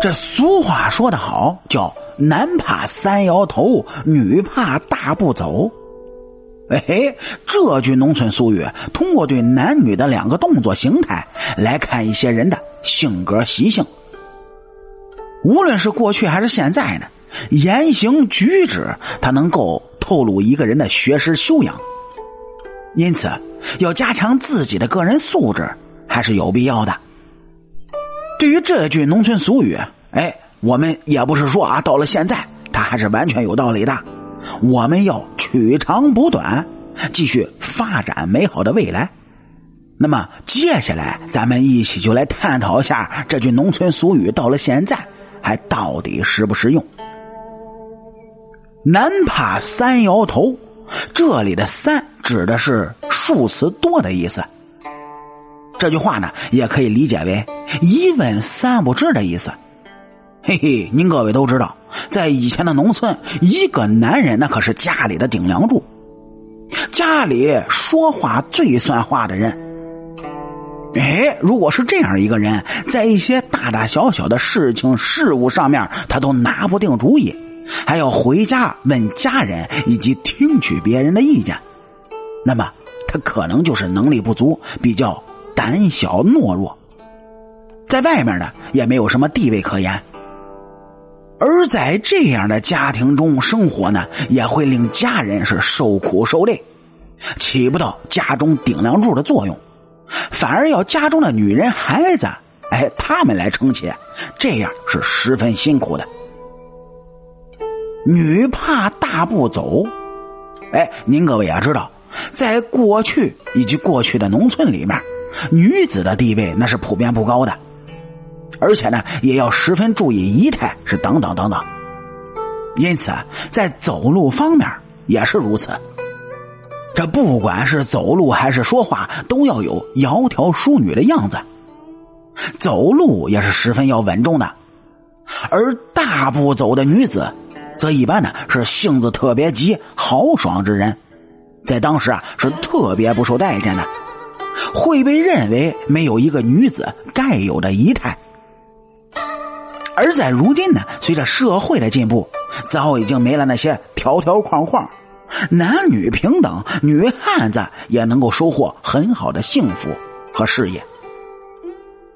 这俗话说得好，叫男怕三摇头，女怕大步走。哎嘿，这句农村俗语通过对男女的两个动作形态来看一些人的性格习性。无论是过去还是现在呢，言行举止它能够透露一个人的学识修养。因此，要加强自己的个人素质还是有必要的。对于这句农村俗语，哎，我们也不是说啊，到了现在它还是完全有道理的。我们要取长补短，继续发展美好的未来。那么接下来，咱们一起就来探讨一下这句农村俗语到了现在还到底实不实用。男怕三摇头，这里的“三”指的是数词多的意思。这句话呢，也可以理解为一问三不知的意思。嘿嘿，您各位都知道，在以前的农村，一个男人那可是家里的顶梁柱，家里说话最算话的人。哎，如果是这样一个人，在一些大大小小的事情事务上面，他都拿不定主意，还要回家问家人以及听取别人的意见，那么他可能就是能力不足，比较胆小懦弱，在外面呢也没有什么地位可言。而在这样的家庭中生活呢，也会令家人是受苦受累，起不到家中顶梁柱的作用，反而要家中的女人、孩子，哎，他们来撑起，这样是十分辛苦的。女怕大步走，哎，您各位也知道，在过去以及过去的农村里面，女子的地位那是普遍不高的。而且呢，也要十分注意仪态，是等等等等。因此，在走路方面也是如此。这不管是走路还是说话，都要有窈窕淑女的样子。走路也是十分要稳重的。而大步走的女子，则一般呢是性子特别急、豪爽之人，在当时啊是特别不受待见的，会被认为没有一个女子该有的仪态。而在如今呢，随着社会的进步，早已经没了那些条条框框，男女平等，女汉子也能够收获很好的幸福和事业。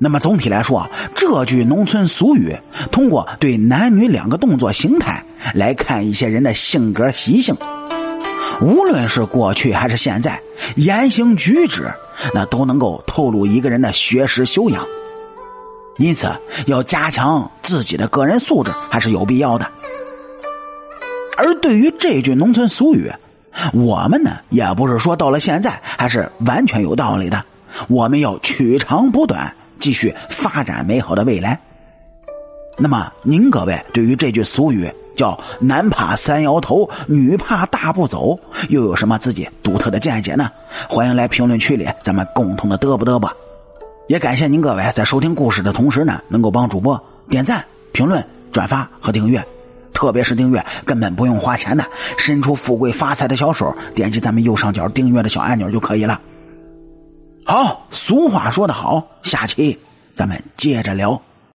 那么总体来说，这句农村俗语通过对男女两个动作形态来看一些人的性格习性，无论是过去还是现在，言行举止那都能够透露一个人的学识修养。因此，要加强自己的个人素质还是有必要的。而对于这句农村俗语，我们呢也不是说到了现在还是完全有道理的。我们要取长补短，继续发展美好的未来。那么，您各位对于这句俗语叫“男怕三摇头，女怕大步走”，又有什么自己独特的见解呢？欢迎来评论区里，咱们共同的嘚啵嘚啵。也感谢您各位在收听故事的同时呢，能够帮主播点赞、评论、转发和订阅，特别是订阅根本不用花钱的，伸出富贵发财的小手，点击咱们右上角订阅的小按钮就可以了。好，俗话说得好，下期咱们接着聊。